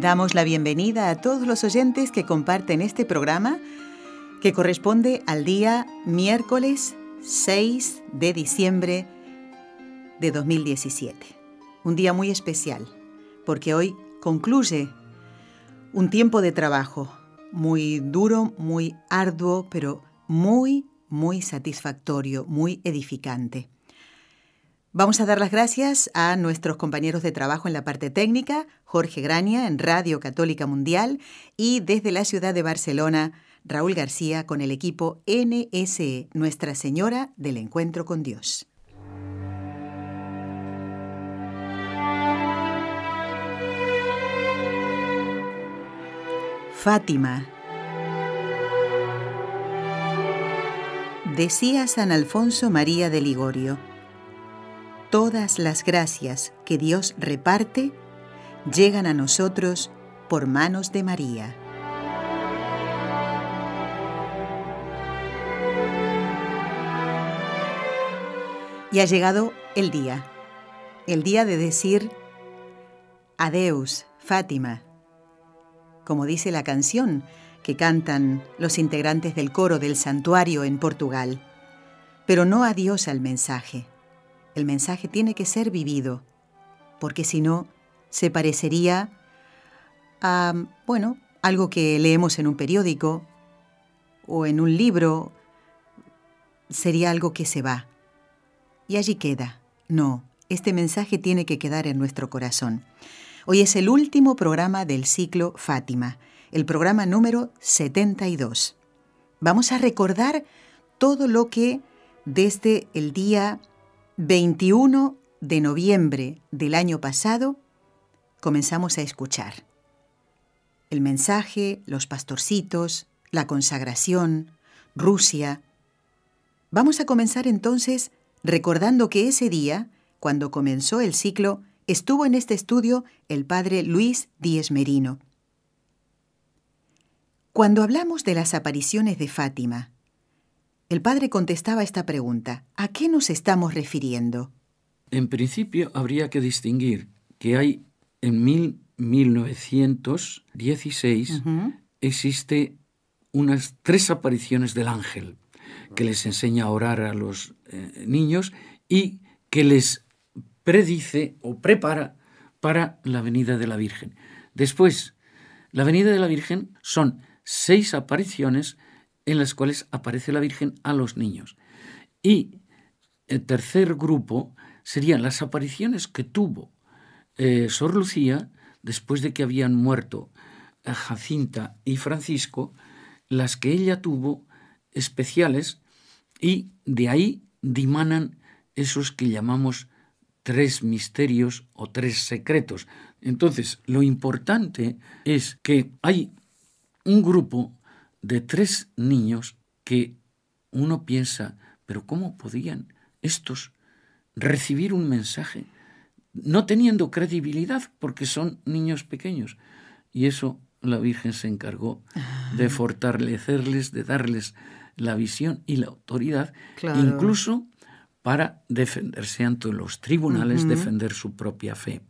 Damos la bienvenida a todos los oyentes que comparten este programa que corresponde al día miércoles 6 de diciembre de 2017. Un día muy especial porque hoy concluye un tiempo de trabajo muy duro, muy arduo, pero muy, muy satisfactorio, muy edificante. Vamos a dar las gracias a nuestros compañeros de trabajo en la parte técnica, Jorge Graña en Radio Católica Mundial y desde la ciudad de Barcelona, Raúl García con el equipo NSE, Nuestra Señora del Encuentro con Dios. Fátima Decía San Alfonso María de Ligorio, todas las gracias que Dios reparte llegan a nosotros por manos de María. Y ha llegado el día, el día de decir Adeus, Fátima, como dice la canción, que cantan los integrantes del coro del santuario en Portugal. Pero no adiós al mensaje. El mensaje tiene que ser vivido, porque si no, se parecería a, bueno, algo que leemos en un periódico o en un libro. Sería algo que se va. Y allí queda. No, este mensaje tiene que quedar en nuestro corazón. Hoy es el último programa del ciclo Fátima el programa número 72. Vamos a recordar todo lo que desde el día 21 de noviembre del año pasado comenzamos a escuchar. El mensaje, los pastorcitos, la consagración, Rusia. Vamos a comenzar entonces recordando que ese día, cuando comenzó el ciclo, estuvo en este estudio el padre Luis Díez Merino. Cuando hablamos de las apariciones de Fátima, el padre contestaba esta pregunta, ¿a qué nos estamos refiriendo? En principio habría que distinguir que hay en 1916 existe unas tres apariciones del ángel que les enseña a orar a los eh, niños y que les predice o prepara para la venida de la Virgen. Después, la venida de la Virgen son seis apariciones en las cuales aparece la Virgen a los niños. Y el tercer grupo serían las apariciones que tuvo eh, Sor Lucía después de que habían muerto eh, Jacinta y Francisco, las que ella tuvo especiales y de ahí dimanan esos que llamamos tres misterios o tres secretos. Entonces, lo importante es que hay un grupo de tres niños que uno piensa, pero ¿cómo podían estos recibir un mensaje no teniendo credibilidad porque son niños pequeños? Y eso la Virgen se encargó de fortalecerles, de darles la visión y la autoridad, incluso para defenderse ante los tribunales, defender su propia fe.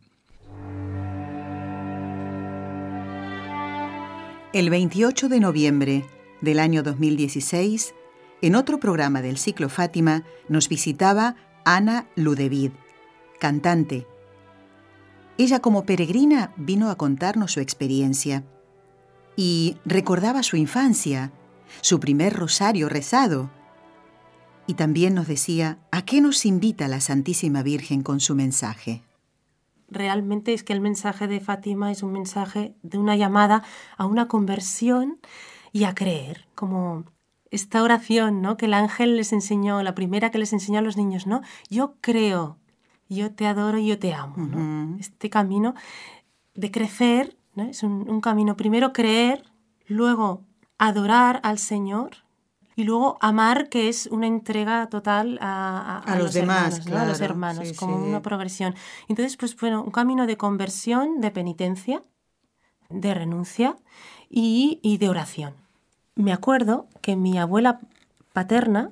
El 28 de noviembre del año 2016, en otro programa del ciclo Fátima, nos visitaba Ana Ludevid, cantante. Ella como peregrina vino a contarnos su experiencia y recordaba su infancia, su primer rosario rezado. Y también nos decía a qué nos invita la Santísima Virgen con su mensaje realmente es que el mensaje de Fátima es un mensaje de una llamada a una conversión y a creer, como esta oración, ¿no? Que el ángel les enseñó, la primera que les enseñó a los niños, ¿no? Yo creo, yo te adoro, yo te amo, Este camino de crecer Es un, camino, primero creer, luego adorar al Señor y luego amar, que es una entrega total a, los, demás, hermanos, a los hermanos, como una progresión. Entonces, pues bueno, un camino de conversión, de penitencia, de renuncia y, y de oración. Me acuerdo que mi abuela paterna,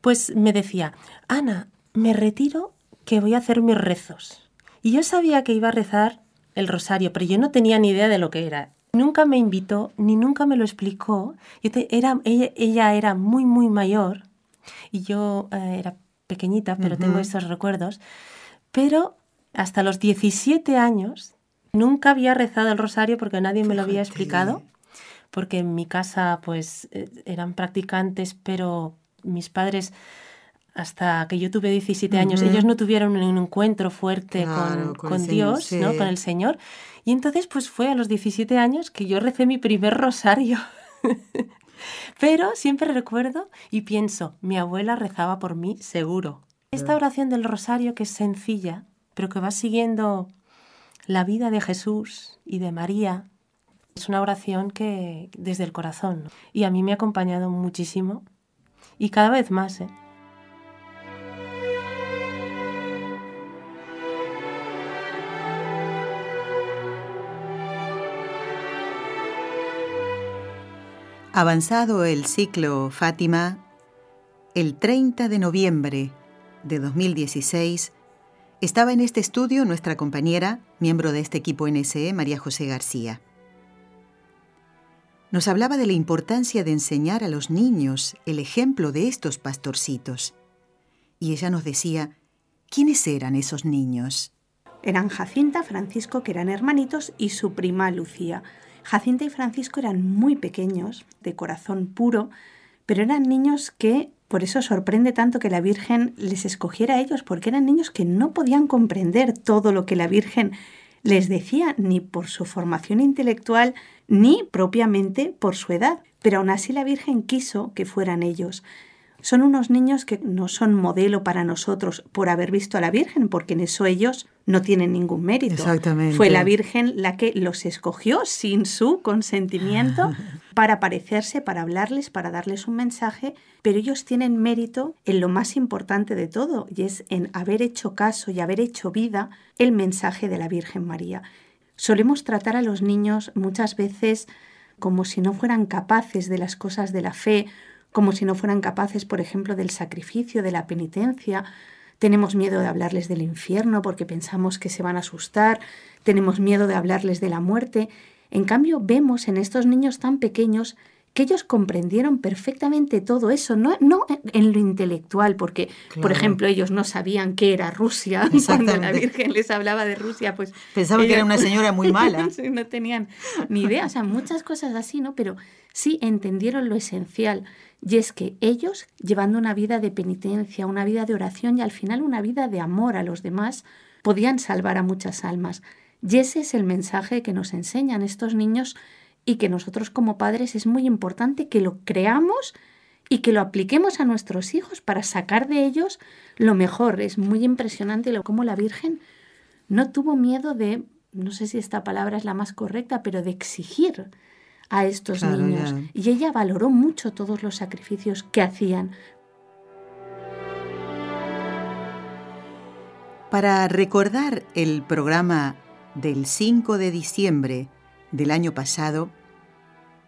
pues me decía, Ana, me retiro que voy a hacer mis rezos. Y yo sabía que iba a rezar el rosario, pero yo no tenía ni idea de lo que era. Nunca me invitó, ni nunca me lo explicó. era, ella, era muy, muy mayor y yo eh, era pequeñita, pero tengo estos recuerdos. Pero hasta los 17 años nunca había rezado el rosario porque nadie me lo había explicado, porque en mi casa pues eh, eran practicantes, pero mis padres hasta que yo tuve 17 años, ellos no tuvieron un encuentro fuerte con, Dios, ¿no? con el Señor. Y entonces pues fue a los 17 años que yo recé mi primer rosario. Pero siempre recuerdo y pienso, mi abuela rezaba por mí seguro. Esta oración del rosario que es sencilla, pero que va siguiendo la vida de Jesús y de María, es una oración que desde el corazón. Y a mí me ha acompañado muchísimo y cada vez más. ¿eh? Avanzado el ciclo Fátima, el 30 de noviembre de 2016 estaba en este estudio nuestra compañera, miembro de este equipo NSE, María José García. Nos hablaba de la importancia de enseñar a los niños el ejemplo de estos pastorcitos. Y ella nos decía, ¿quiénes eran esos niños? Eran Jacinta, Francisco, que eran hermanitos, y su prima Lucía. Jacinta y Francisco eran muy pequeños, de corazón puro, pero eran niños que, por eso sorprende tanto que la Virgen les escogiera a ellos, porque eran niños que no podían comprender todo lo que la Virgen les decía, ni por su formación intelectual, ni propiamente por su edad. Pero aún así la Virgen quiso que fueran ellos. Son unos niños que no son modelo para nosotros por haber visto a la Virgen, porque en eso ellos no tienen ningún mérito. Exactamente. Fue la Virgen la que los escogió sin su consentimiento para parecerse, para hablarles, para darles un mensaje, pero ellos tienen mérito en lo más importante de todo, y es en haber hecho caso y haber hecho vida el mensaje de la Virgen María. Solemos tratar a los niños muchas veces como si no fueran capaces de las cosas de la fe como si no fueran capaces, por ejemplo, del sacrificio, de la penitencia. Tenemos miedo de hablarles del infierno porque pensamos que se van a asustar, tenemos miedo de hablarles de la muerte. En cambio, vemos en estos niños tan pequeños que ellos comprendieron perfectamente todo eso, no, no en lo intelectual, porque, por ejemplo, ellos no sabían qué era Rusia. Cuando la Virgen les hablaba de Rusia, pues... Pensaban que era una señora muy mala. no tenían ni idea, o sea, muchas cosas así, ¿no? Pero sí entendieron lo esencial. Y es que ellos, llevando una vida de penitencia, una vida de oración y al final una vida de amor a los demás, podían salvar a muchas almas. Y ese es el mensaje que nos enseñan estos niños y que nosotros como padres es muy importante que lo creamos y que lo apliquemos a nuestros hijos para sacar de ellos lo mejor. Es muy impresionante lo, cómo la Virgen no tuvo miedo de, no sé si esta palabra es la más correcta, pero de exigir a estos niños. Y ella valoró mucho todos los sacrificios que hacían. Para recordar el programa del 5 de diciembre del año pasado,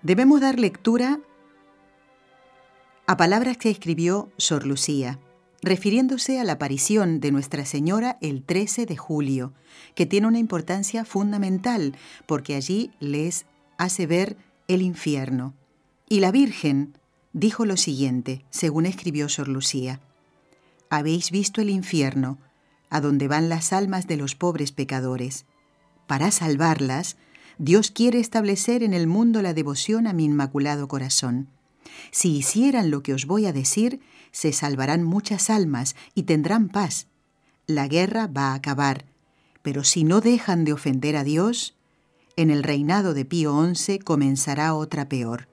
debemos dar lectura a palabras que escribió Sor Lucía, refiriéndose a la aparición de Nuestra Señora el 13 de julio, que tiene una importancia fundamental porque allí les hace ver el infierno. Y la Virgen dijo lo siguiente, según escribió Sor Lucía. Habéis visto el infierno, a donde van las almas de los pobres pecadores. Para salvarlas, Dios quiere establecer en el mundo la devoción a mi inmaculado corazón. Si hicieran lo que os voy a decir, se salvarán muchas almas y tendrán paz. La guerra va a acabar, pero si no dejan de ofender a Dios, en el reinado de Pío XI comenzará otra peor.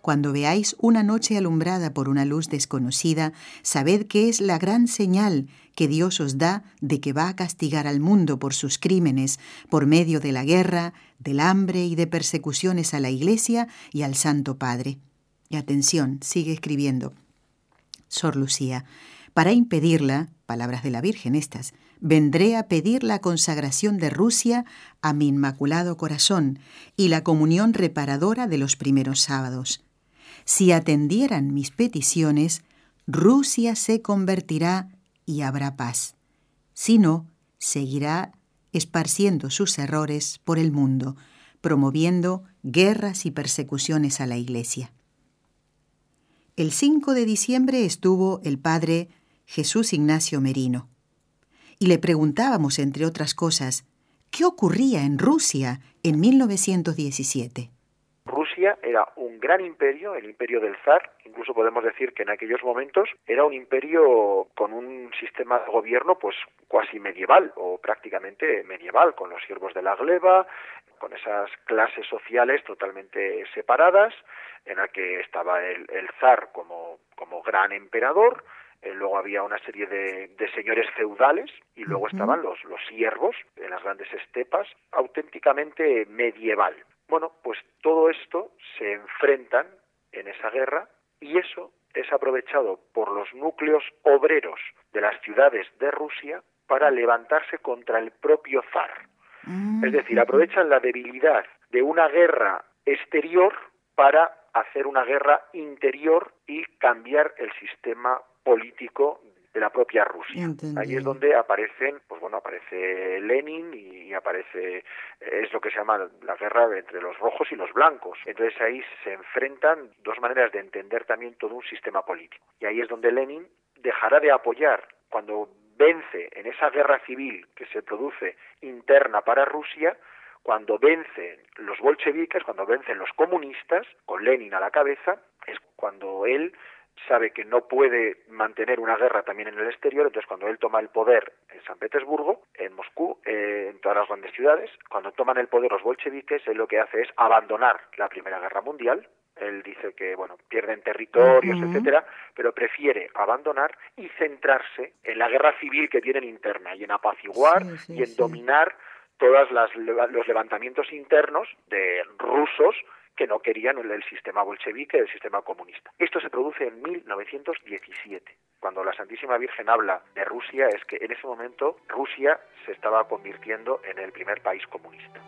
Cuando veáis una noche alumbrada por una luz desconocida, sabed que es la gran señal que Dios os da de que va a castigar al mundo por sus crímenes, por medio de la guerra, del hambre y de persecuciones a la Iglesia y al Santo Padre. Y atención, sigue escribiendo. Sor Lucía, para impedirla, palabras de la Virgen estas, vendré a pedir la consagración de Rusia a mi inmaculado corazón y la comunión reparadora de los primeros sábados. Si atendieran mis peticiones, Rusia se convertirá y habrá paz. Si no, seguirá esparciendo sus errores por el mundo, promoviendo guerras y persecuciones a la Iglesia. El 5 de diciembre estuvo el padre Jesús Ignacio Merino y le preguntábamos, entre otras cosas, qué ocurría en Rusia en 1917. Rusia era un gran imperio, el imperio del zar, incluso podemos decir que en aquellos momentos era un imperio con un sistema de gobierno pues cuasi medieval o prácticamente medieval, con los siervos de la gleba, con esas clases sociales totalmente separadas, en la que estaba el, zar como gran emperador, eh, luego había una serie de, señores feudales y luego estaban los, los siervos en las grandes estepas, auténticamente medieval. Bueno, pues todo esto se enfrentan en esa guerra y eso es aprovechado por los núcleos obreros de las ciudades de Rusia para levantarse contra el propio zar. Mm. Es decir, aprovechan la debilidad de una guerra exterior para hacer una guerra interior y cambiar el sistema político de la propia Rusia. Ahí es donde aparecen, pues bueno, aparece Lenin y aparece, es lo que se llama la guerra entre los rojos y los blancos. Entonces ahí se enfrentan dos maneras de entender también todo un sistema político. Y ahí es donde Lenin dejará de apoyar cuando vence en esa guerra civil que se produce interna para Rusia, cuando vencen los bolcheviques, cuando vencen los comunistas, con Lenin a la cabeza, es cuando él sabe que no puede mantener una guerra también en el exterior, entonces cuando él toma el poder en San Petersburgo, en Moscú, eh, en todas las grandes ciudades, cuando toman el poder los bolcheviques, él lo que hace es abandonar la Primera Guerra Mundial, él dice que bueno pierden territorios etcétera pero prefiere abandonar y centrarse en la guerra civil que tienen interna y en apaciguar y en dominar todos los levantamientos internos de rusos que no querían el, sistema bolchevique, el sistema comunista. Esto se produce en 1917. Cuando la Santísima Virgen habla de Rusia es que en ese momento Rusia se estaba convirtiendo en el primer país comunista.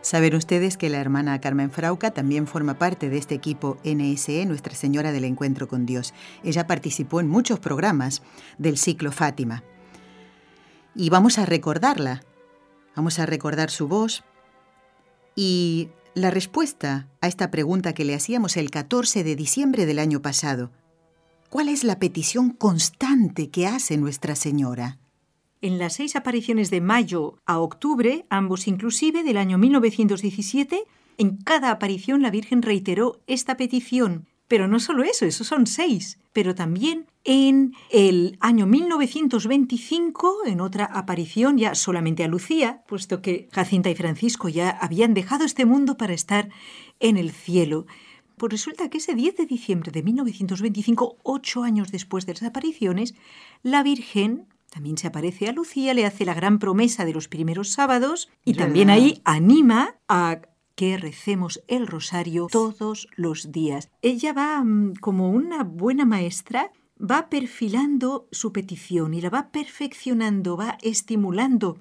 Saben ustedes que la hermana Carmen Frauca también forma parte de este equipo NSE, Nuestra Señora del Encuentro con Dios. Ella participó en muchos programas del ciclo Fátima y vamos a recordarla. Vamos a recordar su voz y la respuesta a esta pregunta que le hacíamos el 14 de diciembre del año pasado. ¿Cuál es la petición constante que hace Nuestra Señora? En las seis apariciones de mayo a octubre, ambos inclusive del año 1917, en cada aparición la Virgen reiteró esta petición. Pero no solo eso, esos son seis, pero también en el año 1925, en otra aparición ya solamente a Lucía, puesto que Jacinta y Francisco ya habían dejado este mundo para estar en el cielo. Pues resulta que ese 10 de diciembre de 1925, ocho años después de las apariciones, la Virgen también se aparece a Lucía, le hace la gran promesa de los primeros sábados y también ahí anima a que recemos el rosario todos los días. Ella va mm, como una buena maestra va perfilando su petición y la va perfeccionando, va estimulando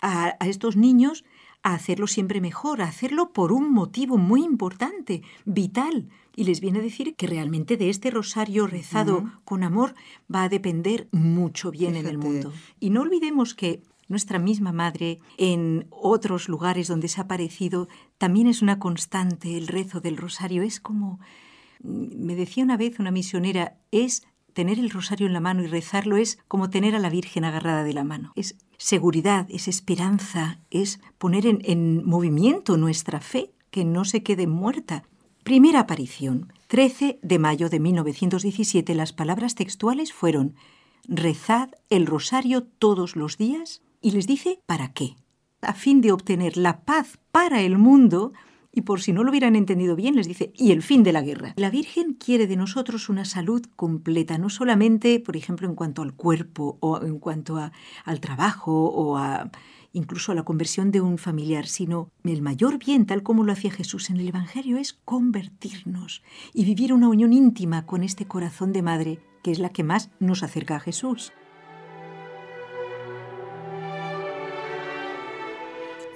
a, estos niños a hacerlo siempre mejor, a hacerlo por un motivo muy importante, vital. Y les viene a decir que realmente de este rosario rezado con amor va a depender mucho bien en el mundo. Y no olvidemos que nuestra misma madre en otros lugares donde se ha aparecido también es una constante el rezo del rosario. Es como, me decía una vez una misionera, es tener el rosario en la mano y rezarlo es como tener a la Virgen agarrada de la mano. Es seguridad, es esperanza, es poner en, movimiento nuestra fe, que no se quede muerta. Primera aparición, 13 de mayo de 1917. Las palabras textuales fueron, rezad el rosario todos los días y les dice para qué. a fin de obtener la paz para el mundo, y por si no lo hubieran entendido bien, les dice, y el fin de la guerra. La Virgen quiere de nosotros una salud completa, no solamente, por ejemplo, en cuanto al cuerpo o en cuanto al trabajo o incluso a la conversión de un familiar, sino el mayor bien, tal como lo hacía Jesús en el Evangelio, es convertirnos y vivir una unión íntima con este corazón de madre, que es la que más nos acerca a Jesús.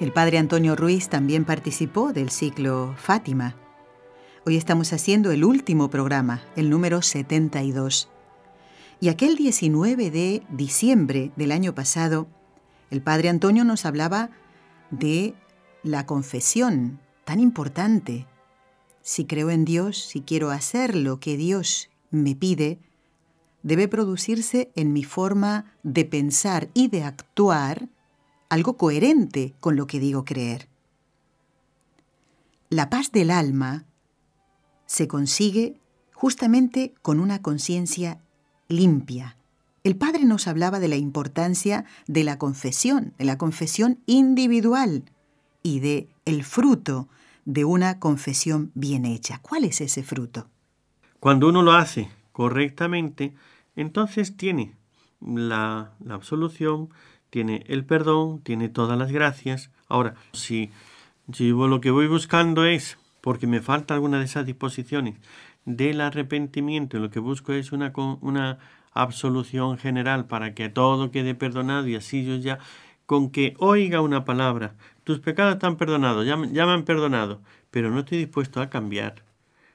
El padre Antonio Ruiz también participó del ciclo Fátima. Hoy estamos haciendo el último programa, el número 72. Y aquel 19 de diciembre del año pasado, el padre Antonio nos hablaba de la confesión, tan importante. Si creo en Dios, si quiero hacer lo que Dios me pide, debe producirse en mi forma de pensar y de actuar algo coherente con lo que digo creer. La paz del alma se consigue justamente con una conciencia limpia. El Padre nos hablaba de la importancia de la confesión, de la confesión individual y de el fruto de una confesión bien hecha. ¿Cuál es ese fruto? Cuando uno lo hace correctamente, entonces tiene la, la absolución, tiene el perdón, tiene todas las gracias. Ahora, si, si lo que voy buscando es, porque me falta alguna de esas disposiciones del arrepentimiento, lo que busco es una, una absolución general para que todo quede perdonado y así yo ya, con que oiga una palabra, tus pecados están perdonados, ya, ya me han perdonado, pero no estoy dispuesto a cambiar.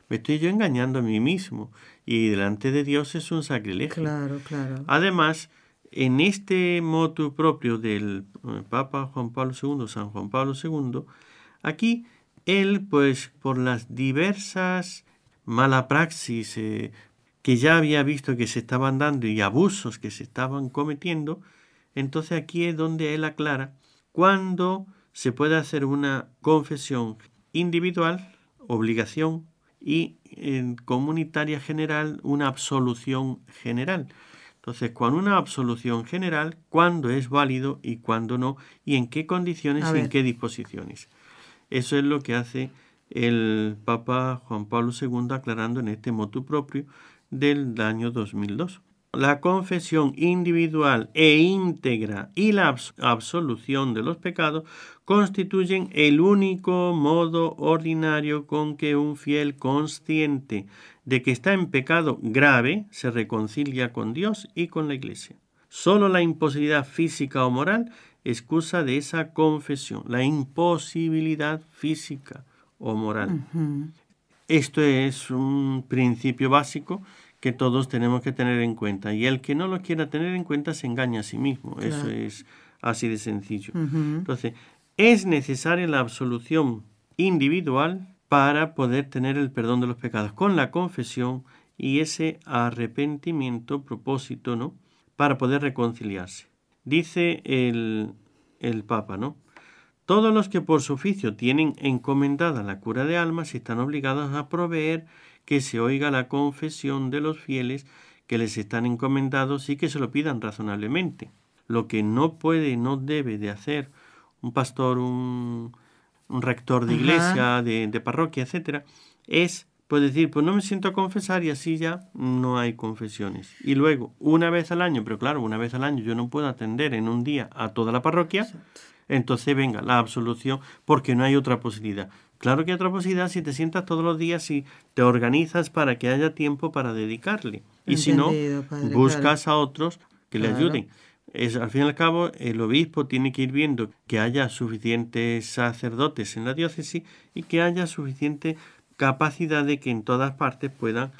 Me estoy yo engañando a mí mismo y delante de Dios es un sacrilegio. Claro, claro. Además, en este motu propio del eh, Papa Juan Pablo II, San Juan Pablo II, aquí él, pues por las diversas mala praxis eh, que ya había visto que se estaban dando y abusos que se estaban cometiendo, entonces aquí es donde él aclara cuándo se puede hacer una confesión individual, obligación, y en comunitaria general, una absolución general. Entonces, con una absolución general, cuándo es válido y cuándo no, y en qué condiciones y en qué disposiciones. Eso es lo que hace el Papa Juan Pablo II aclarando en este motu propio del año 2002 la confesión individual e íntegra y la absolución de los pecados constituyen el único modo ordinario con que un fiel consciente de que está en pecado grave se reconcilia con Dios y con la Iglesia. Solo la imposibilidad física o moral excusa de esa confesión, la imposibilidad física o moral. Esto es un principio básico que todos tenemos que tener en cuenta. Y el que no lo quiera tener en cuenta se engaña a sí mismo. Eso es así de sencillo. Entonces, es necesaria la absolución individual para poder tener el perdón de los pecados con la confesión y ese arrepentimiento, propósito, ¿no? Para poder reconciliarse. Dice el, el Papa, ¿no? Todos los que por su oficio tienen encomendada la cura de almas están obligados a proveer que se oiga la confesión de los fieles que les están encomendados y que se lo pidan razonablemente. Lo que no puede, no debe de hacer un pastor, un, rector de iglesia, de, de, parroquia, etcétera, es pues decir, pues no me siento a confesar y así ya no hay confesiones. Y luego, una vez al año, pero claro, una vez al año yo no puedo atender en un día a toda la parroquia, entonces venga la absolución porque no hay otra posibilidad. Claro que hay otra posibilidad si te sientas todos los días y te organizas para que haya tiempo para dedicarle. Y si no, buscas a otros que le ayuden. Es, al fin y al cabo, el obispo tiene que ir viendo que haya suficientes sacerdotes en la diócesis y que haya suficiente capacidad de que en todas partes puedan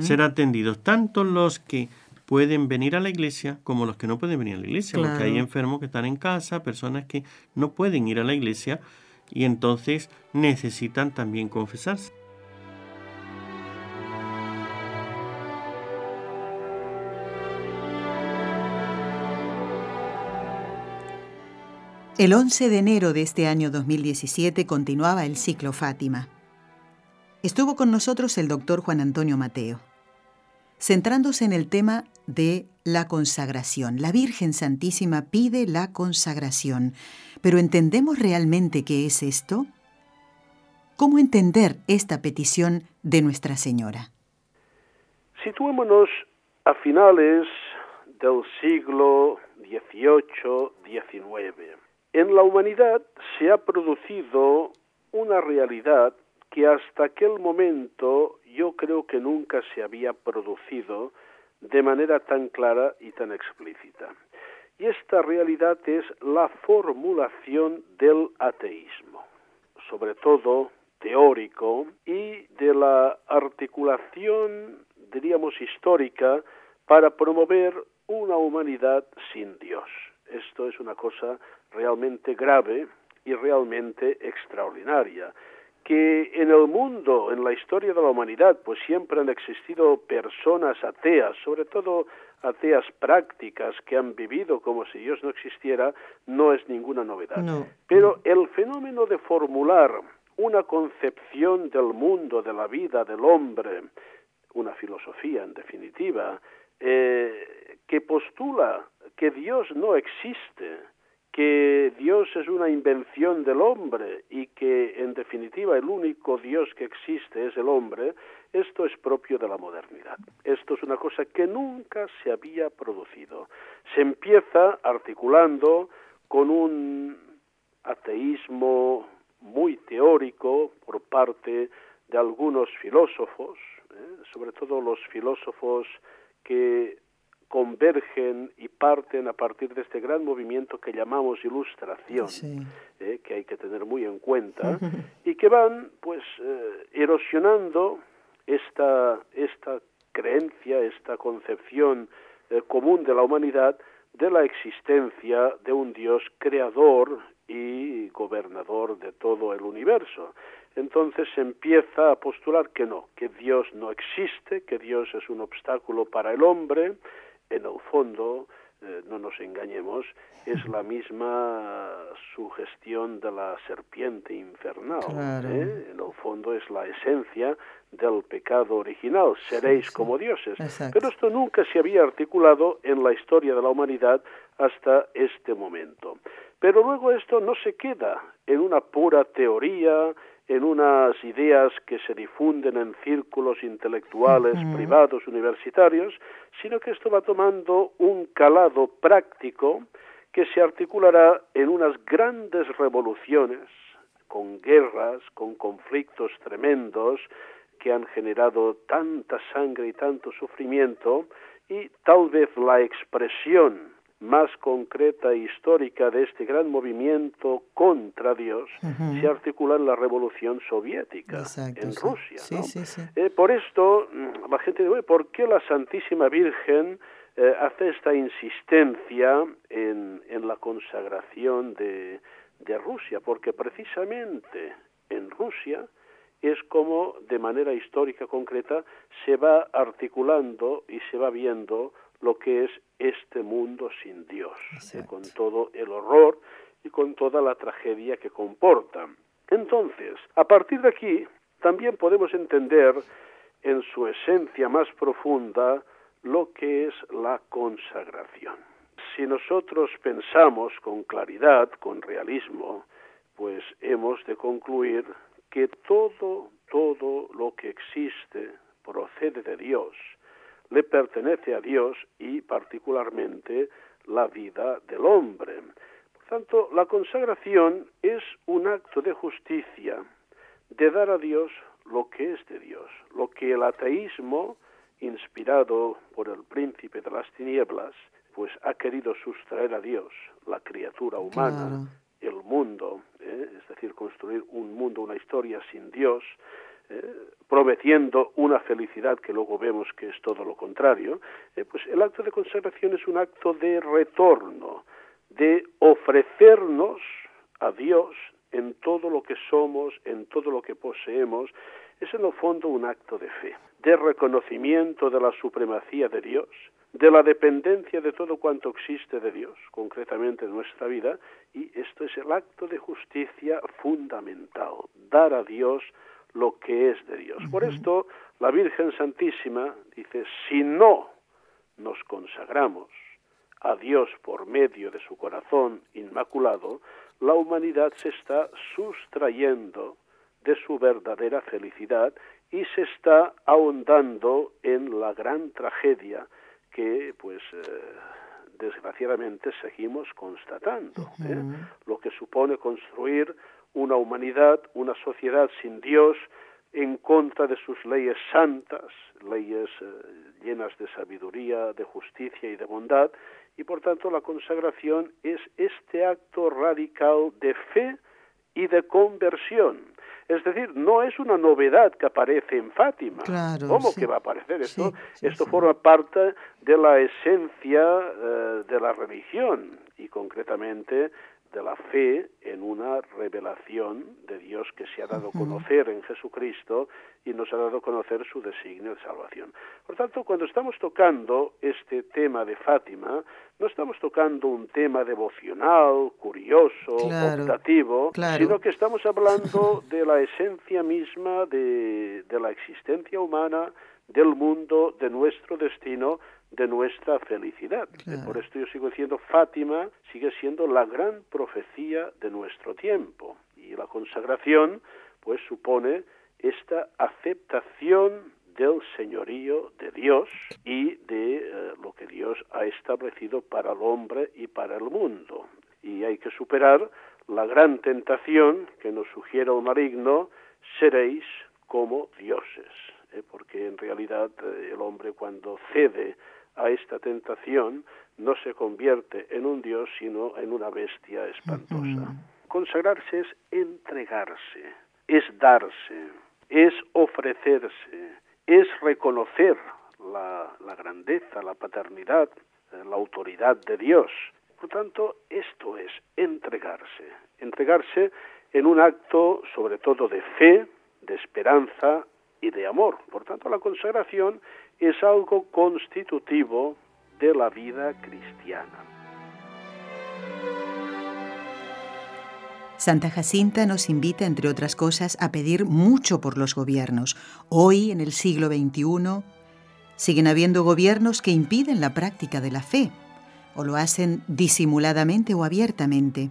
ser atendidos, tanto los que pueden venir a la iglesia como los que no pueden venir a la iglesia, porque hay enfermos que están en casa, personas que no pueden ir a la iglesia y entonces necesitan también confesarse. El 11 de enero de este año 2017 continuaba el ciclo Fátima. Estuvo con nosotros el doctor Juan Antonio Mateo, centrándose en el tema de la consagración. La Virgen Santísima pide la consagración. Pero ¿entendemos realmente qué es esto? ¿Cómo entender esta petición de Nuestra Señora? Situémonos a finales del siglo XVIII-XIX. En la humanidad se ha producido una realidad que hasta aquel momento yo creo que nunca se había producido de manera tan clara y tan explícita. Y esta realidad es la formulación del ateísmo, sobre todo teórico, y de la articulación, diríamos, histórica para promover una humanidad sin Dios. Esto es una cosa realmente grave y realmente extraordinaria que en el mundo, en la historia de la humanidad, pues siempre han existido personas ateas, sobre todo ateas prácticas que han vivido como si Dios no existiera, no es ninguna novedad. Pero el fenómeno de formular una concepción del mundo, de la vida, del hombre, una filosofía en definitiva, eh, que postula que Dios no existe, que Dios es una invención del hombre y que en definitiva el único Dios que existe es el hombre, esto es propio de la modernidad. Esto es una cosa que nunca se había producido. Se empieza articulando con un ateísmo muy teórico por parte de algunos filósofos, ¿eh? sobre todo los filósofos que convergen y parten a partir de este gran movimiento que llamamos ilustración, eh, que hay que tener muy en cuenta, y que van pues eh, erosionando esta, esta creencia, esta concepción eh, común de la humanidad de la existencia de un Dios creador y gobernador de todo el universo. Entonces se empieza a postular que no, que Dios no existe, que Dios es un obstáculo para el hombre, en el fondo, eh, no nos engañemos, es la misma sugestión de la serpiente infernal. ¿eh? En el fondo es la esencia del pecado original, seréis como dioses. Pero esto nunca se había articulado en la historia de la humanidad hasta este momento. Pero luego esto no se queda en una pura teoría, en unas ideas que se difunden en círculos intelectuales privados universitarios, sino que esto va tomando un calado práctico que se articulará en unas grandes revoluciones, con guerras, con conflictos tremendos que han generado tanta sangre y tanto sufrimiento, y tal vez la expresión más concreta e histórica de este gran movimiento contra Dios se articula en la Revolución Soviética en Rusia. Eh, por esto, mm, la gente dice, ¿por qué la Santísima Virgen eh, hace esta insistencia en, en la consagración de, de Rusia? Porque precisamente en Rusia es como de manera histórica concreta se va articulando y se va viendo lo que es este mundo sin Dios, eh, con todo el horror y con toda la tragedia que comporta. Entonces, a partir de aquí, también podemos entender en su esencia más profunda lo que es la consagración. Si nosotros pensamos con claridad, con realismo, pues hemos de concluir que todo, todo lo que existe procede de Dios le pertenece a Dios y particularmente la vida del hombre. Por tanto, la consagración es un acto de justicia, de dar a Dios lo que es de Dios, lo que el ateísmo, inspirado por el príncipe de las tinieblas, pues ha querido sustraer a Dios, la criatura humana, el mundo, ¿eh? es decir, construir un mundo, una historia sin Dios, eh, prometiendo una felicidad que luego vemos que es todo lo contrario, eh, pues el acto de consagración es un acto de retorno, de ofrecernos a Dios en todo lo que somos, en todo lo que poseemos, es en el fondo un acto de fe, de reconocimiento de la supremacía de Dios, de la dependencia de todo cuanto existe de Dios, concretamente en nuestra vida, y esto es el acto de justicia fundamental, dar a Dios lo que es de Dios. Por esto, la Virgen Santísima dice, si no nos consagramos a Dios por medio de su corazón inmaculado, la humanidad se está sustrayendo de su verdadera felicidad y se está ahondando en la gran tragedia que, pues, eh, desgraciadamente seguimos constatando. ¿eh? Lo que supone construir una humanidad, una sociedad sin Dios, en contra de sus leyes santas, leyes eh, llenas de sabiduría, de justicia y de bondad, y por tanto la consagración es este acto radical de fe y de conversión. Es decir, no es una novedad que aparece en Fátima. ¿Cómo que va a aparecer esto? esto forma parte de la esencia eh, de la religión y concretamente de la fe en una revelación de Dios que se ha dado a conocer en Jesucristo y nos ha dado a conocer su designio de salvación. Por tanto, cuando estamos tocando este tema de Fátima, no estamos tocando un tema devocional, curioso, optativo, sino que estamos hablando de la esencia misma de, de la existencia humana, del mundo, de nuestro destino, de nuestra felicidad. Por esto yo sigo diciendo, Fátima sigue siendo la gran profecía de nuestro tiempo. Y la consagración, pues, supone esta aceptación del señorío de Dios y de eh, lo que Dios ha establecido para el hombre y para el mundo. Y hay que superar la gran tentación que nos sugiere el maligno, seréis como dioses. ¿eh? Porque en realidad eh, el hombre cuando cede a esta tentación no se convierte en un dios, sino en una bestia espantosa. Consagrarse es entregarse, es darse, es ofrecerse, es reconocer la, la grandeza, la paternidad, eh, la autoridad de Dios. Por tanto, esto es entregarse, entregarse en un acto sobre todo de fe, de esperanza y de amor. Por tanto, la consagración es algo constitutivo de la vida cristiana. Santa Jacinta nos invita, entre otras cosas, a pedir mucho por los gobiernos. Hoy, en el siglo XXI, siguen habiendo gobiernos que impiden la práctica de la fe, o lo hacen disimuladamente o abiertamente.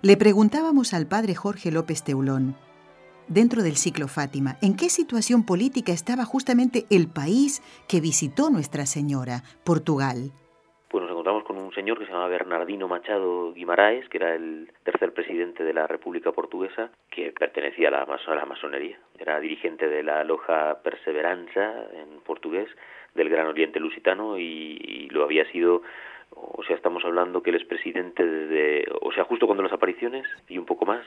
Le preguntábamos al padre Jorge López Teulón, dentro del ciclo Fátima, ¿en qué situación política estaba justamente el país que visitó Nuestra Señora, Portugal? Pues nos encontramos con un señor que se llama Bernardino Machado Guimaraes, que era el tercer presidente de la República Portuguesa, que pertenecía a la, a la masonería. Era dirigente de la loja Perseveranza, en portugués, del Gran Oriente Lusitano, y, lo había sido o sea, estamos hablando que él es presidente desde, o sea, justo cuando las apariciones y un poco más,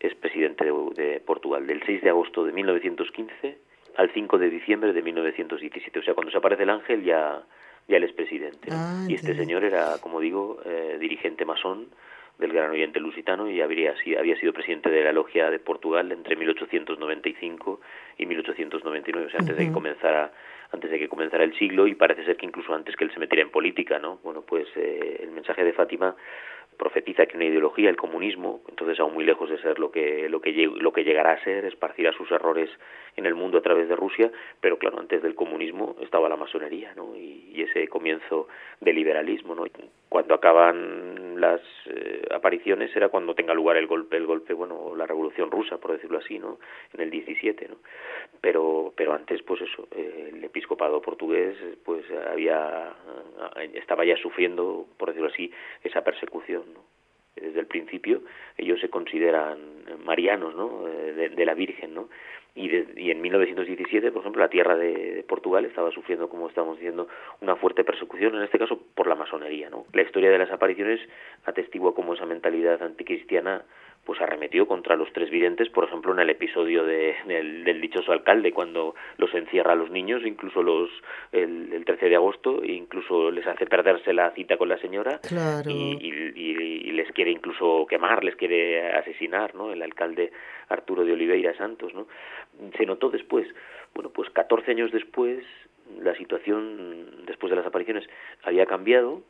es presidente de, Portugal, del 6 de agosto de 1915 al 5 de diciembre de 1917. O sea, cuando se aparece el ángel ya, ya él es presidente. Ah, y este señor era, como digo, eh, dirigente masón del Gran Oriente Lusitano y habría, había sido presidente de la Logia de Portugal entre 1895 y 1899, o sea, antes de que comenzara antes de que comenzara el siglo y parece ser que incluso antes que él se metiera en política, ¿no? Bueno, pues eh, el mensaje de Fátima profetiza que una ideología, el comunismo, entonces aún muy lejos de ser lo que, lo que, lo que llegará a ser, esparcirá sus errores en el mundo a través de Rusia, pero claro, antes del comunismo estaba la masonería, ¿no? Y, ese comienzo del liberalismo, ¿no? Cuando acaban las eh, apariciones era cuando tenga lugar el golpe, el golpe, bueno, la revolución rusa, por decirlo así, ¿no? En el 17, ¿no? Pero, pero antes, pues eso, eh, el episcopado portugués, pues había, estaba ya sufriendo, por decirlo así, esa persecución, ¿no? desde el principio ellos se consideran marianos ¿no? Eh, de, la Virgen ¿no? y, y, en 1917 por ejemplo la tierra de, Portugal estaba sufriendo como estamos diciendo una fuerte persecución en este caso por la masonería ¿no? la historia de las apariciones atestigua cómo esa mentalidad anticristiana pues arremetió contra los tres videntes, por ejemplo, en el episodio de, del, dichoso alcalde, cuando los encierra a los niños, incluso los el, el 13 de agosto, e incluso les hace perderse la cita con la señora y, les quiere incluso quemar, les quiere asesinar, ¿no? El alcalde Arturo de Oliveira Santos, ¿no? Se notó después, bueno, pues 14 años después, la situación, después de las apariciones, había cambiado,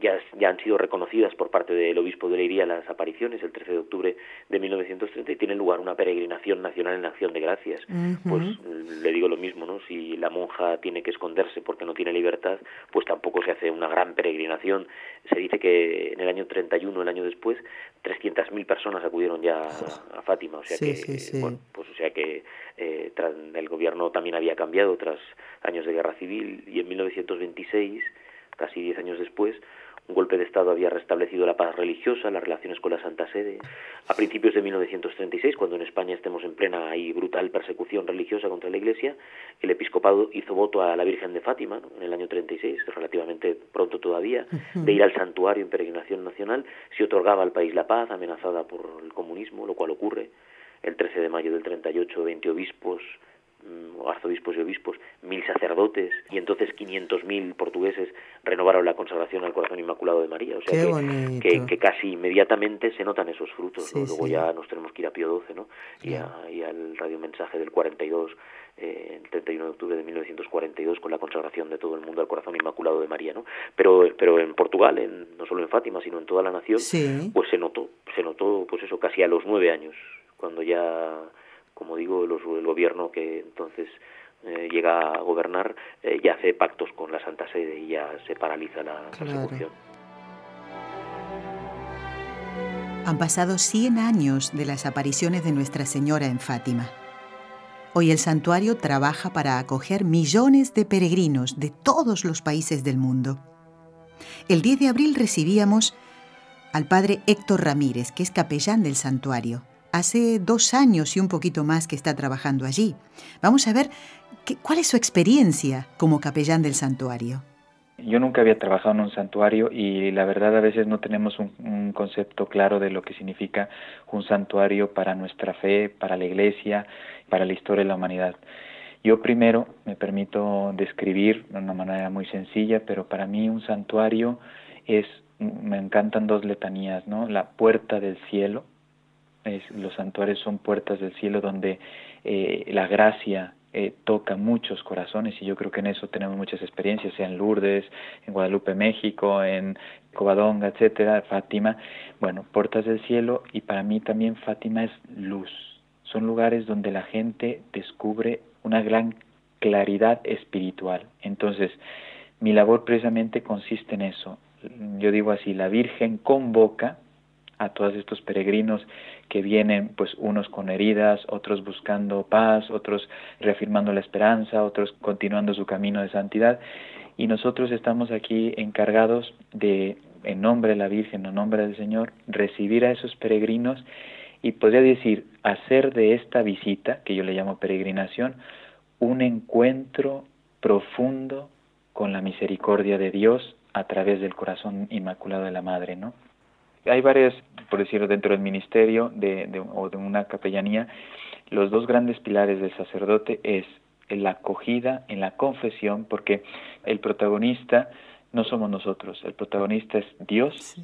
ya, ya han sido reconocidas por parte del obispo de Leiría las apariciones el 13 de octubre de 1930 y tiene lugar una peregrinación nacional en acción de gracias. Pues le digo lo mismo, ¿no? Si la monja tiene que esconderse porque no tiene libertad, pues tampoco se hace una gran peregrinación. Se dice que en el año 31, el año después, 300.000 personas acudieron ya a, Fátima, o sea que, Bueno, pues o sea que eh, el gobierno también había cambiado tras años de guerra civil y en 1926, casi 10 años después, un golpe de Estado había restablecido la paz religiosa, las relaciones con la Santa Sede. A principios de 1936, cuando en España estemos en plena y brutal persecución religiosa contra la Iglesia, el episcopado hizo voto a la Virgen de Fátima, en el año 36, relativamente pronto todavía, de ir al santuario en peregrinación nacional, si otorgaba al país la paz, amenazada por el comunismo, lo cual ocurre. El 13 de mayo del 38, 20 obispos arzobispos y obispos, mil sacerdotes y entonces 500.000 portugueses renovaron la consagración al corazón inmaculado de María. O sea que, que, casi inmediatamente se notan esos frutos. Luego ya nos tenemos que ir a Pío XII ¿no? y, y al radiomensaje del 42 eh, el 31 de octubre de 1942 con la consagración de todo el mundo al corazón inmaculado de María, ¿no? Pero pero en Portugal, en, no solo en Fátima, sino en toda la nación, pues se notó, se notó pues eso casi a los nueve años, cuando ya como digo, el gobierno que entonces eh, llega a gobernar eh, ya hace pactos con la Santa Sede y ya se paraliza la persecución. Han pasado 100 años de las apariciones de Nuestra Señora en Fátima. Hoy el santuario trabaja para acoger millones de peregrinos de todos los países del mundo. El 10 de abril recibíamos al padre Héctor Ramírez, que es capellán del santuario hace dos años y un poquito más que está trabajando allí. Vamos a ver cuál es su experiencia como capellán del santuario. Yo nunca había trabajado en un santuario y la verdad a veces no tenemos un, concepto claro de lo que significa un santuario para nuestra fe, para la iglesia, para la historia de la humanidad. Yo primero me permito describir de una manera muy sencilla, pero para mí un santuario es, me encantan dos letanías, ¿no? La puerta del cielo, los santuarios son puertas del cielo donde eh, la gracia eh, toca muchos corazones y yo creo que en eso tenemos muchas experiencias, sea en Lourdes, en Guadalupe, México, en Covadonga, etcétera, Fátima. Bueno, puertas del cielo y para mí también Fátima es luz. Son lugares donde la gente descubre una gran claridad espiritual. Entonces, mi labor precisamente consiste en eso. Yo digo así, la Virgen convoca a todos estos peregrinos que vienen pues unos con heridas, otros buscando paz, otros reafirmando la esperanza, otros continuando su camino de santidad y nosotros estamos aquí encargados de en nombre de la Virgen, en nombre del Señor, recibir a esos peregrinos y podría decir hacer de esta visita, que yo le llamo peregrinación, un encuentro profundo con la misericordia de Dios a través del corazón inmaculado de la Madre, ¿no? Hay varias, por decirlo, dentro del ministerio de, o de una capellanía, los dos grandes pilares del sacerdote es la acogida en la confesión, porque el protagonista no somos nosotros, el protagonista es Dios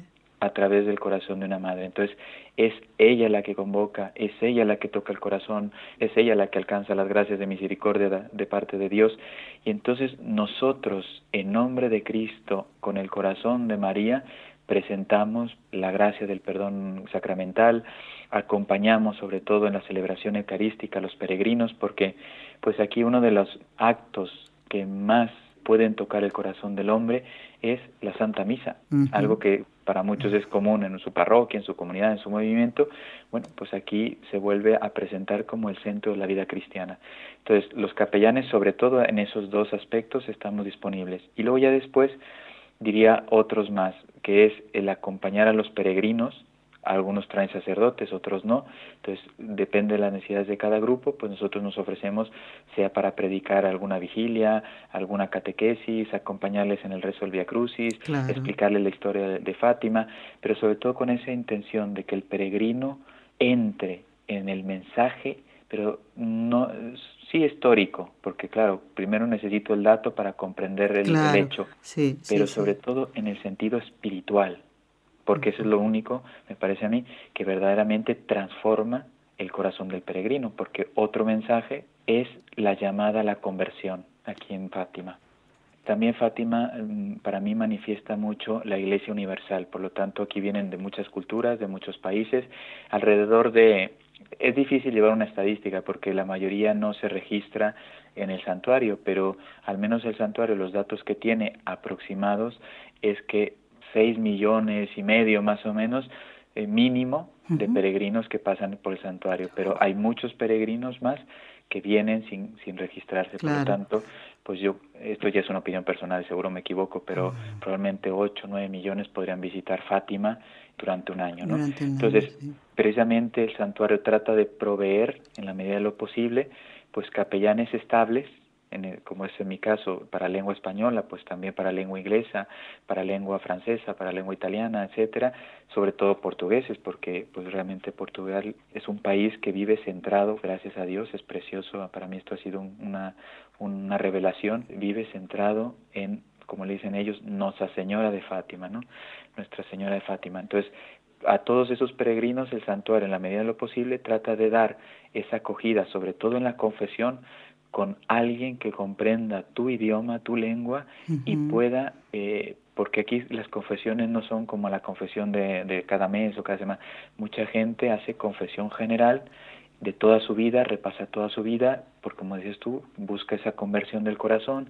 a través del corazón de una madre. Entonces es ella la que convoca, es ella la que toca el corazón, es ella la que alcanza las gracias de misericordia de parte de Dios. Y entonces nosotros, en nombre de Cristo, con el corazón de María, presentamos la gracia del perdón sacramental, acompañamos sobre todo en la celebración eucarística a los peregrinos, porque pues aquí uno de los actos que más pueden tocar el corazón del hombre es la Santa Misa, algo que para muchos es común en su parroquia, en su comunidad, en su movimiento, bueno, pues aquí se vuelve a presentar como el centro de la vida cristiana. Entonces, los capellanes, sobre todo en esos dos aspectos, estamos disponibles. Y luego ya después, diría otros más, que es el acompañar a los peregrinos, algunos traen sacerdotes, otros no, entonces depende de las necesidades de cada grupo, pues nosotros nos ofrecemos sea para predicar alguna vigilia, alguna catequesis, acompañarles en el rezo del Via Crucis, explicarles la historia de Fátima, pero sobre todo con esa intención de que el peregrino entre en el mensaje, pero no sí histórico, porque claro, primero necesito el dato para comprender el, hecho, pero sobre todo en el sentido espiritual, porque eso es lo único, me parece a mí, que verdaderamente transforma el corazón del peregrino, porque otro mensaje es la llamada a la conversión aquí en Fátima. También Fátima mm, para mí manifiesta mucho la Iglesia Universal, por lo tanto aquí vienen de muchas culturas, de muchos países, alrededor de... Es difícil llevar una estadística porque la mayoría no se registra en el santuario, pero al menos el santuario, los datos que tiene aproximados es que 6 millones y medio más o menos eh, mínimo de peregrinos que pasan por el santuario, pero hay muchos peregrinos más que vienen sin, sin registrarse. Por lo tanto, pues yo, esto ya es una opinión personal, seguro me equivoco, pero probablemente 8 o 9 millones podrían visitar Fátima durante un año. ¿no? Entonces, precisamente el santuario trata de proveer, en la medida de lo posible, pues capellanes estables como es en mi caso, para lengua española, pues también para lengua inglesa, para lengua francesa, para lengua italiana, etcétera, sobre todo portugueses, porque pues realmente Portugal es un país que vive centrado, gracias a Dios, es precioso, para mí esto ha sido una, una revelación, vive centrado en como le dicen ellos, Nuestra Señora de Fátima, ¿no? Nuestra Señora de Fátima. Entonces, a todos esos peregrinos el santuario en la medida de lo posible trata de dar esa acogida, sobre todo en la confesión, con alguien que comprenda tu idioma, tu lengua y pueda, eh, porque aquí las confesiones no son como la confesión de, de, cada mes o cada semana, mucha gente hace confesión general de toda su vida, repasa toda su vida, porque como dices tú, busca esa conversión del corazón,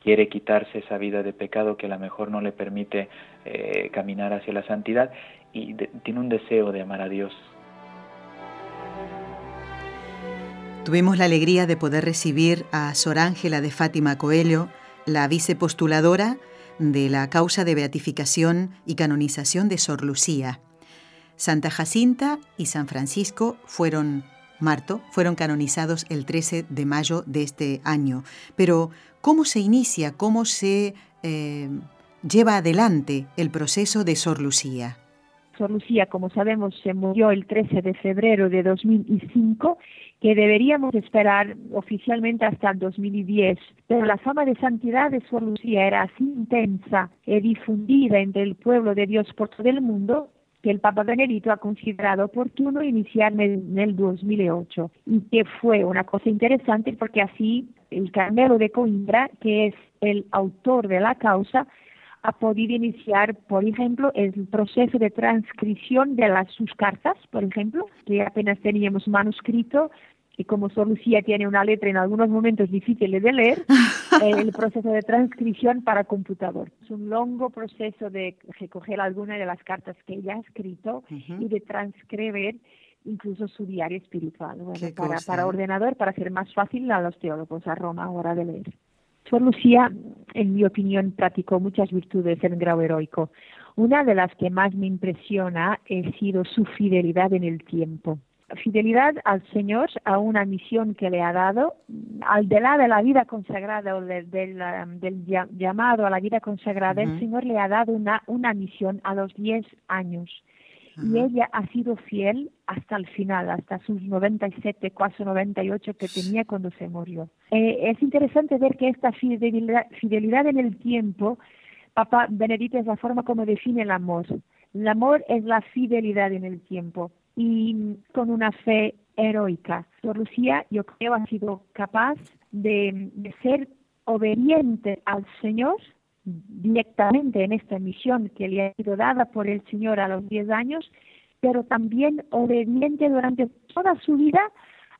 quiere quitarse esa vida de pecado que a lo mejor no le permite eh, caminar hacia la santidad y tiene un deseo de amar a Dios Tuvimos la alegría de poder recibir a Sor Ángela de Fátima Coelho, la vicepostuladora de la causa de beatificación y canonización de Sor Lucía. Santa Jacinta y San Francisco fueron, Marto, fueron canonizados el 13 de mayo de este año. Pero, ¿cómo se inicia, cómo se eh, lleva adelante el proceso de Sor Lucía? Sor Lucía, como sabemos, se murió el 13 de febrero de 2005 que deberíamos esperar oficialmente hasta el 2010. Pero la fama de santidad de Sor Lucía era así intensa y difundida entre el pueblo de Dios por todo el mundo que el Papa Benedito ha considerado oportuno iniciar en el 2008 y que fue una cosa interesante porque así el Carmelo de Coimbra, que es el autor de la causa, ha podido iniciar, por ejemplo, el proceso de transcripción de las, sus cartas, por ejemplo, que apenas teníamos manuscrito, y como Sor Lucía tiene una letra en algunos momentos difíciles de leer, el proceso de transcripción para computador. Es un largo proceso de recoger algunas de las cartas que ella ha escrito y de transcribir incluso su diario espiritual, para, para ¿eh? ordenador, para hacer más fácil a los teólogos a Roma ahora de leer. Sor Lucía, en mi opinión, practicó muchas virtudes en grado heroico. Una de las que más me impresiona ha sido su fidelidad en el tiempo. Fidelidad al Señor, a una misión que le ha dado, al de la de la vida consagrada o del, del, llamado a la vida consagrada, el Señor le ha dado una, una misión a los 10 años y ella ha sido fiel hasta el final, hasta sus 97, casi 98 que tenía cuando se murió. Eh, es interesante ver que esta fidelidad, fidelidad en el tiempo, Papa Benedito es la forma como define el amor. El amor es la fidelidad en el tiempo y con una fe heroica. Sor Lucía, yo creo, ha sido capaz de, ser obediente al Señor directamente en esta misión que le ha sido dada por el Señor a los 10 años, pero también obediente durante toda su vida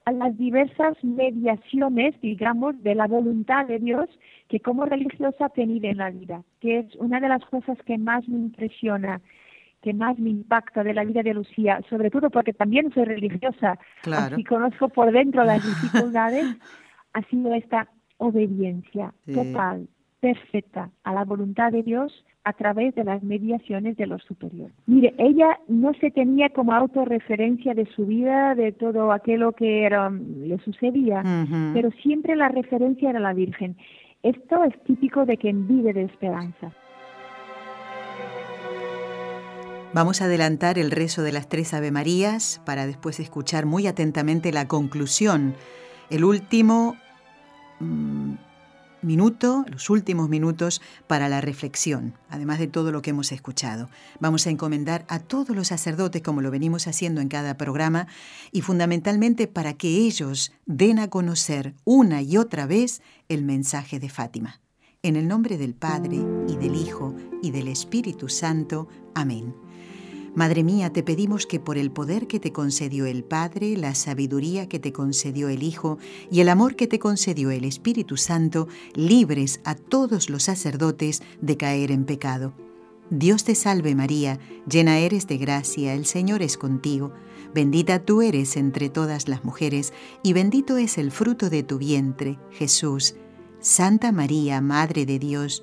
a las diversas mediaciones, digamos, de la voluntad de Dios que como religiosa ha tenido en la vida, que es una de las cosas que más me impresiona, que más me impacta de la vida de Lucía, sobre todo porque también soy religiosa y conozco por dentro las dificultades, ha sido esta obediencia total, perfecta a la voluntad de Dios a través de las mediaciones de los superiores. Mire, ella no se tenía como autorreferencia de su vida, de todo aquello que era, le sucedía, pero siempre la referencia era la Virgen. Esto es típico de quien vive de esperanza. Vamos a adelantar el rezo de las tres Ave Marías para después escuchar muy atentamente la conclusión, el último mm, minuto, los últimos minutos para la reflexión, además de todo lo que hemos escuchado. Vamos a encomendar a todos los sacerdotes, como lo venimos haciendo en cada programa, y fundamentalmente para que ellos den a conocer una y otra vez el mensaje de Fátima. En el nombre del Padre, y del Hijo, y del Espíritu Santo. Amén. Madre mía, te pedimos que por el poder que te concedió el Padre, la sabiduría que te concedió el Hijo y el amor que te concedió el Espíritu Santo, libres a todos los sacerdotes de caer en pecado. Dios te salve María, llena eres de gracia, el Señor es contigo, bendita tú eres entre todas las mujeres, y bendito es el fruto de tu vientre, Jesús. Santa María, Madre de Dios,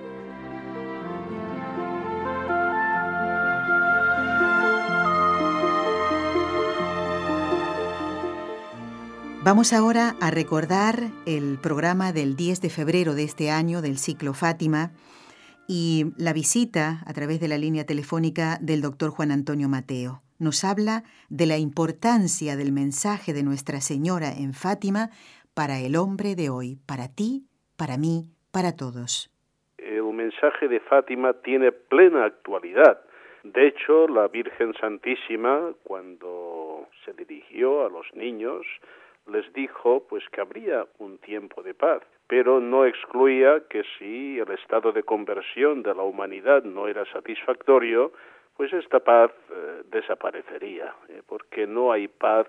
Vamos ahora a recordar el programa del 10 de febrero de este año del ciclo Fátima y la visita a través de la línea telefónica del doctor Juan Antonio Mateo. Nos habla de la importancia del mensaje de Nuestra Señora en Fátima para el hombre de hoy, para ti, para mí, para todos. El mensaje de Fátima tiene plena actualidad. De hecho, la Virgen Santísima, cuando se dirigió a los niños, les dijo pues que habría un tiempo de paz, pero no excluía que si el estado de conversión de la humanidad no era satisfactorio, pues esta paz eh, desaparecería, eh, porque no hay paz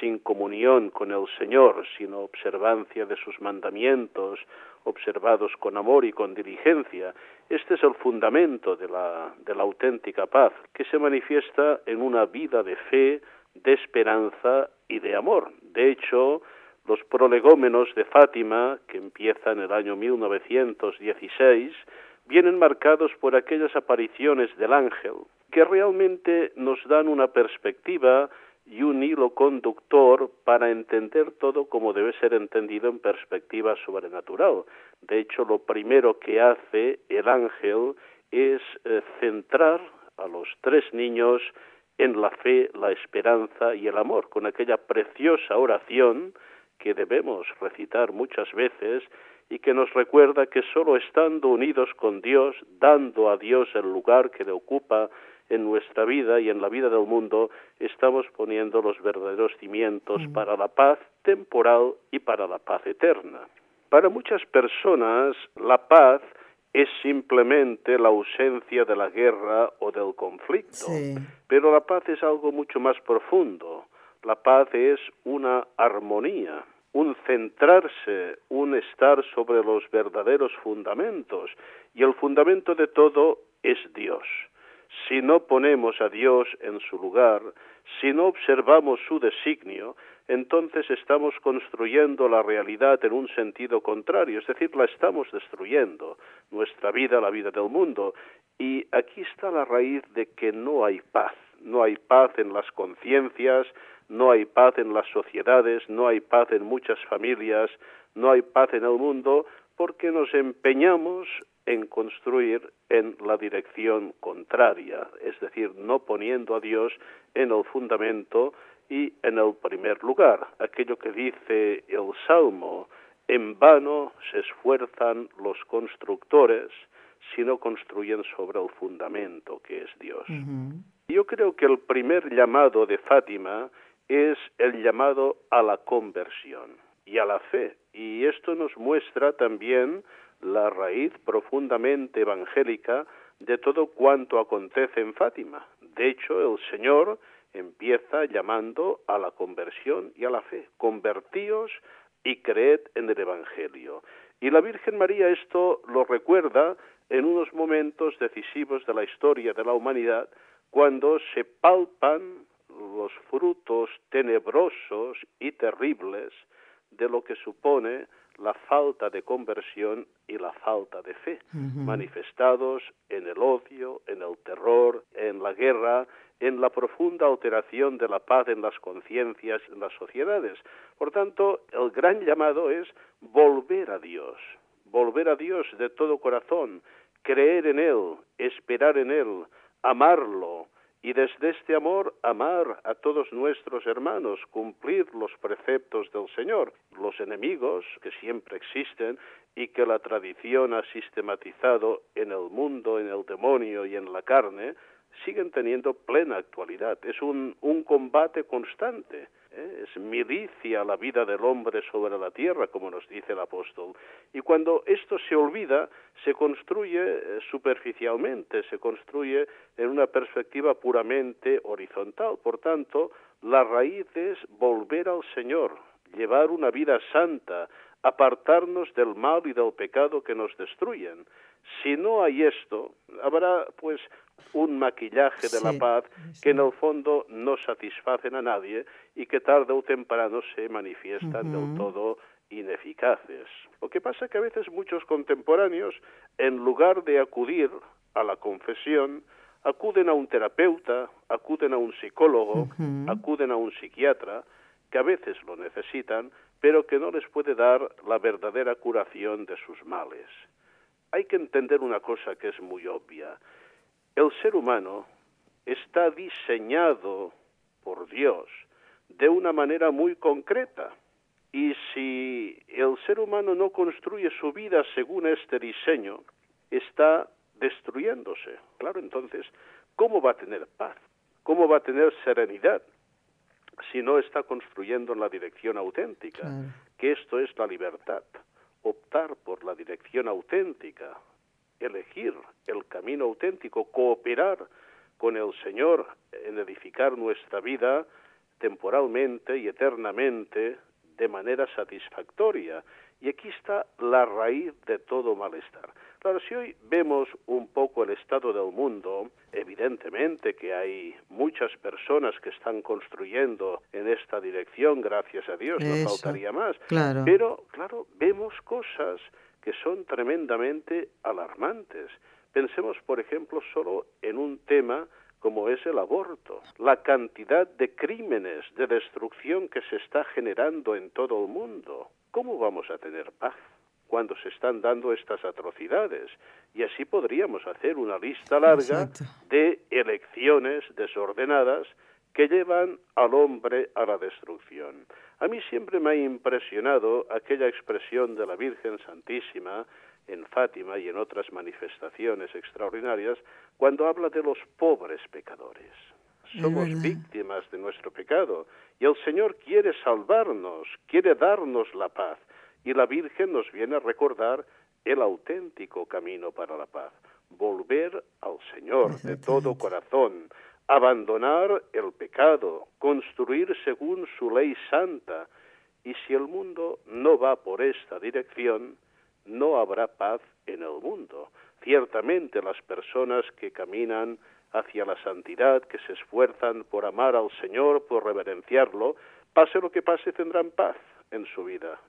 sin comunión con el Señor, sin observancia de sus mandamientos, observados con amor y con diligencia. Este es el fundamento de la, de la auténtica paz, que se manifiesta en una vida de fe, de esperanza y de amor. De hecho, los prolegómenos de Fátima, que empiezan en el año 1916, vienen marcados por aquellas apariciones del ángel, que realmente nos dan una perspectiva y un hilo conductor para entender todo como debe ser entendido en perspectiva sobrenatural. De hecho, lo primero que hace el ángel es eh, centrar a los tres niños en la fe, la esperanza y el amor, con aquella preciosa oración que debemos recitar muchas veces y que nos recuerda que sólo estando unidos con Dios, dando a Dios el lugar que le ocupa en nuestra vida y en la vida del mundo, estamos poniendo los verdaderos cimientos para la paz temporal y para la paz eterna. Para muchas personas, la paz es simplemente la ausencia de la guerra o del conflicto. Pero la paz es algo mucho más profundo. La paz es una armonía, un centrarse, un estar sobre los verdaderos fundamentos. Y el fundamento de todo es Dios. Si no ponemos a Dios en su lugar, si no observamos su designio, entonces estamos construyendo la realidad en un sentido contrario, es decir, la estamos destruyendo, nuestra vida, la vida del mundo. Y aquí está la raíz de que no hay paz, no hay paz en las conciencias, no hay paz en las sociedades, no hay paz en muchas familias, no hay paz en el mundo, porque nos empeñamos en construir en la dirección contraria, es decir, no poniendo a Dios en el fundamento y en el primer lugar, aquello que dice el Salmo, en vano se esfuerzan los constructores si no construyen sobre el fundamento que es Dios. Yo creo que el primer llamado de Fátima es el llamado a la conversión y a la fe. Y esto nos muestra también la raíz profundamente evangélica de todo cuanto acontece en Fátima. De hecho, el Señor empieza llamando a la conversión y a la fe. Convertíos y creed en el Evangelio. Y la Virgen María esto lo recuerda en unos momentos decisivos de la historia de la humanidad, cuando se palpan los frutos tenebrosos y terribles de lo que supone la falta de conversión y la falta de fe, manifestados en el odio, en el terror, en la guerra, en la profunda alteración de la paz en las conciencias, en las sociedades. Por tanto, el gran llamado es volver a Dios, volver a Dios de todo corazón, creer en Él, esperar en Él, amarlo, y desde este amor amar a todos nuestros hermanos, cumplir los preceptos del Señor, los enemigos que siempre existen y que la tradición ha sistematizado en el mundo, en el demonio y en la carne, siguen teniendo plena actualidad. Es un, un combate constante ¿eh? es milicia la vida del hombre sobre la tierra, como nos dice el apóstol. Y cuando esto se olvida, se construye eh, superficialmente, se construye en una perspectiva puramente horizontal. Por tanto, la raíz es volver al Señor, llevar una vida santa, apartarnos del mal y del pecado que nos destruyen. Si no hay esto, habrá pues un maquillaje de la paz que en el fondo no satisfacen a nadie y que tarde o temprano se manifiestan del todo ineficaces. Lo que pasa es que a veces muchos contemporáneos, en lugar de acudir a la confesión, acuden a un terapeuta, acuden a un psicólogo, acuden a un psiquiatra, que a veces lo necesitan, pero que no les puede dar la verdadera curación de sus males. Hay que entender una cosa que es muy obvia. El ser humano está diseñado por Dios de una manera muy concreta. Y si el ser humano no construye su vida según este diseño, está destruyéndose. Claro, entonces, ¿cómo va a tener paz? ¿Cómo va a tener serenidad si no está construyendo en la dirección auténtica? Que esto es la libertad. Optar por la dirección auténtica, elegir el camino auténtico, cooperar con el Señor en edificar nuestra vida temporalmente y eternamente de manera satisfactoria. Y aquí está la raíz de todo malestar. Claro, si hoy vemos un poco el estado del mundo, evidentemente que hay muchas personas que están construyendo en esta dirección, gracias a Dios, no faltaría más. Pero, claro, vemos cosas que son tremendamente alarmantes. Pensemos, por ejemplo, solo en un tema como es el aborto, la cantidad de crímenes, de destrucción que se está generando en todo el mundo. ¿Cómo vamos a tener paz cuando se están dando estas atrocidades? Y así podríamos hacer una lista larga de elecciones desordenadas que llevan al hombre a la destrucción. A mí siempre me ha impresionado aquella expresión de la Virgen Santísima en Fátima y en otras manifestaciones extraordinarias cuando habla de los pobres pecadores. Somos víctimas de nuestro pecado y el Señor quiere salvarnos, quiere darnos la paz y la Virgen nos viene a recordar el auténtico camino para la paz, volver al Señor de todo corazón, abandonar el pecado, construir según su ley santa, y si el mundo no va por esta dirección, no habrá paz en el mundo. Ciertamente las personas que caminan hacia la santidad, que se esfuerzan por amar al Señor, por reverenciarlo, pase lo que pase, tendrán paz en su vida.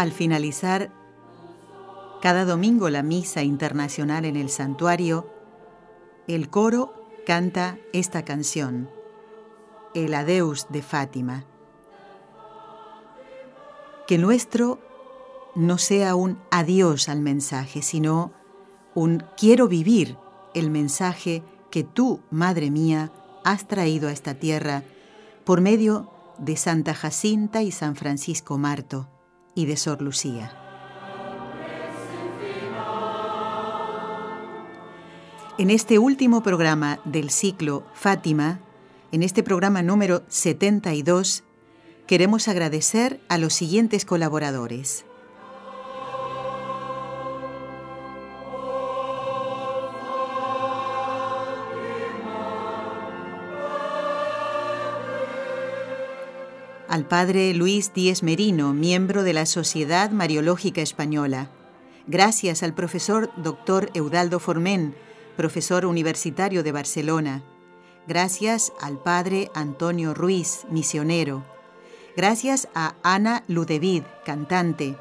Al finalizar cada domingo la misa internacional en el santuario, el coro canta esta canción, el Adeus de Fátima. Que nuestro no sea un adiós al mensaje, sino un quiero vivir el mensaje que tú, Madre mía, has traído a esta tierra por medio de Santa Jacinta y San Francisco Marto y de Sor Lucía. En este último programa del ciclo Fátima, en este programa número 72, queremos agradecer a los siguientes colaboradores. al padre Luis Díez Merino, miembro de la Sociedad Mariológica Española. Gracias al profesor doctor Eudaldo Formén, profesor universitario de Barcelona. Gracias al padre Antonio Ruiz, misionero. Gracias a Ana Ludevid, cantante.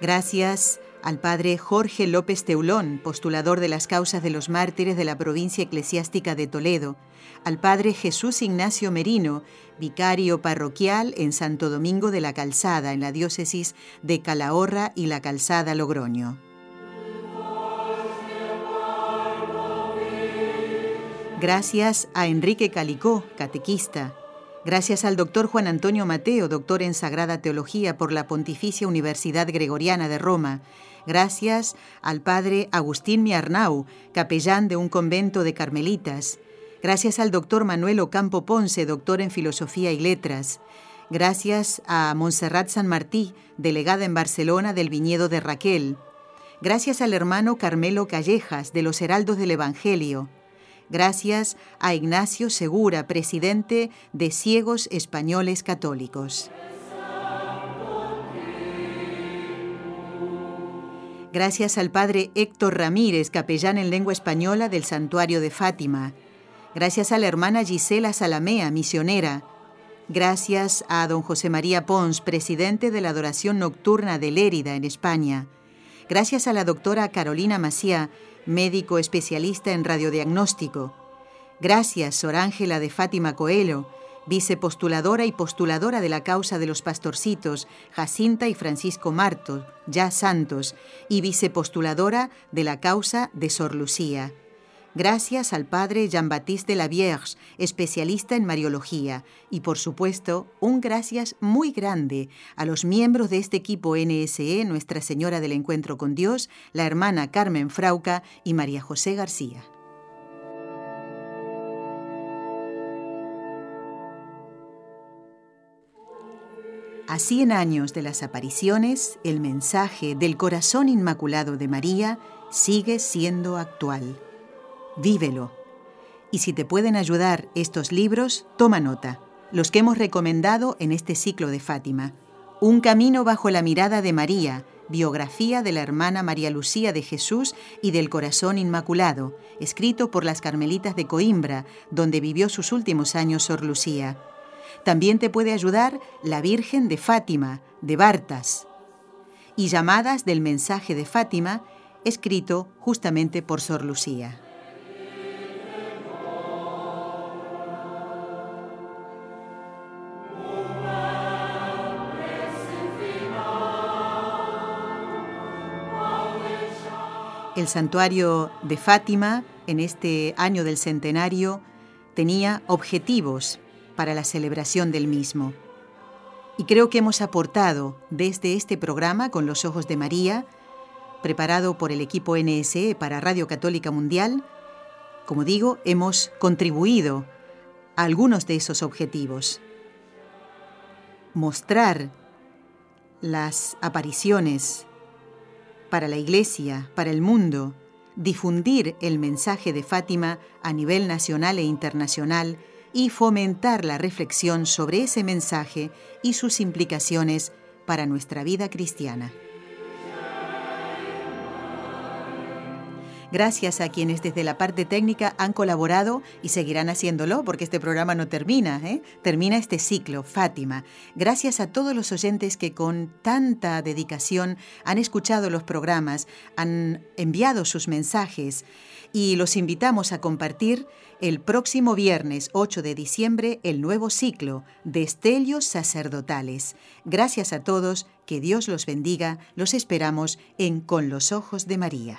Gracias al padre Jorge López Teulón, postulador de las causas de los mártires de la provincia eclesiástica de Toledo, al padre Jesús Ignacio Merino, vicario parroquial en Santo Domingo de la Calzada, en la diócesis de Calahorra y la Calzada Logroño. Gracias a Enrique Calicó, catequista. Gracias al doctor Juan Antonio Mateo, doctor en Sagrada Teología por la Pontificia Universidad Gregoriana de Roma. Gracias al padre Agustín Miarnau, capellán de un convento de carmelitas. Gracias al doctor Manuel Ocampo Ponce, doctor en Filosofía y Letras. Gracias a Montserrat San Martí, delegada en Barcelona del viñedo de Raquel. Gracias al hermano Carmelo Callejas, de los Heraldos del Evangelio gracias a Ignacio Segura, presidente de Ciegos Españoles Católicos. Gracias al padre Héctor Ramírez, capellán en lengua española del Santuario de Fátima. Gracias a la hermana Gisela Salamea, misionera. Gracias a don José María Pons, presidente de la Adoración Nocturna de Lérida, en España. Gracias a la doctora Carolina Maciá, médico especialista en radiodiagnóstico. Gracias, Sor Ángela de Fátima Coelho, vicepostuladora y postuladora de la causa de los pastorcitos, Jacinta y Francisco Marto, ya santos, y vicepostuladora de la causa de Sor Lucía. Gracias al padre Jean-Baptiste de la especialista en Mariología. Y por supuesto, un gracias muy grande a los miembros de este equipo NSE, Nuestra Señora del Encuentro con Dios, la hermana Carmen Frauca y María José García. A 100 años de las apariciones, el mensaje del corazón inmaculado de María sigue siendo actual vívelo. Y si te pueden ayudar estos libros, toma nota. Los que hemos recomendado en este ciclo de Fátima. Un camino bajo la mirada de María, biografía de la hermana María Lucía de Jesús y del Corazón Inmaculado, escrito por las Carmelitas de Coimbra, donde vivió sus últimos años Sor Lucía. También te puede ayudar La Virgen de Fátima, de Bartas, y Llamadas del Mensaje de Fátima, escrito justamente por Sor Lucía. El santuario de Fátima, en este año del centenario, tenía objetivos para la celebración del mismo. Y creo que hemos aportado desde este programa con los ojos de María, preparado por el equipo NSE para Radio Católica Mundial, como digo, hemos contribuido a algunos de esos objetivos. Mostrar las apariciones para la Iglesia, para el mundo, difundir el mensaje de Fátima a nivel nacional e internacional y fomentar la reflexión sobre ese mensaje y sus implicaciones para nuestra vida cristiana. Gracias a quienes desde la parte técnica han colaborado y seguirán haciéndolo porque este programa no termina, ¿eh? termina este ciclo, Fátima. Gracias a todos los oyentes que con tanta dedicación han escuchado los programas, han enviado sus mensajes y los invitamos a compartir el próximo viernes 8 de diciembre el nuevo ciclo de Estelios Sacerdotales. Gracias a todos, que Dios los bendiga, los esperamos en Con los Ojos de María.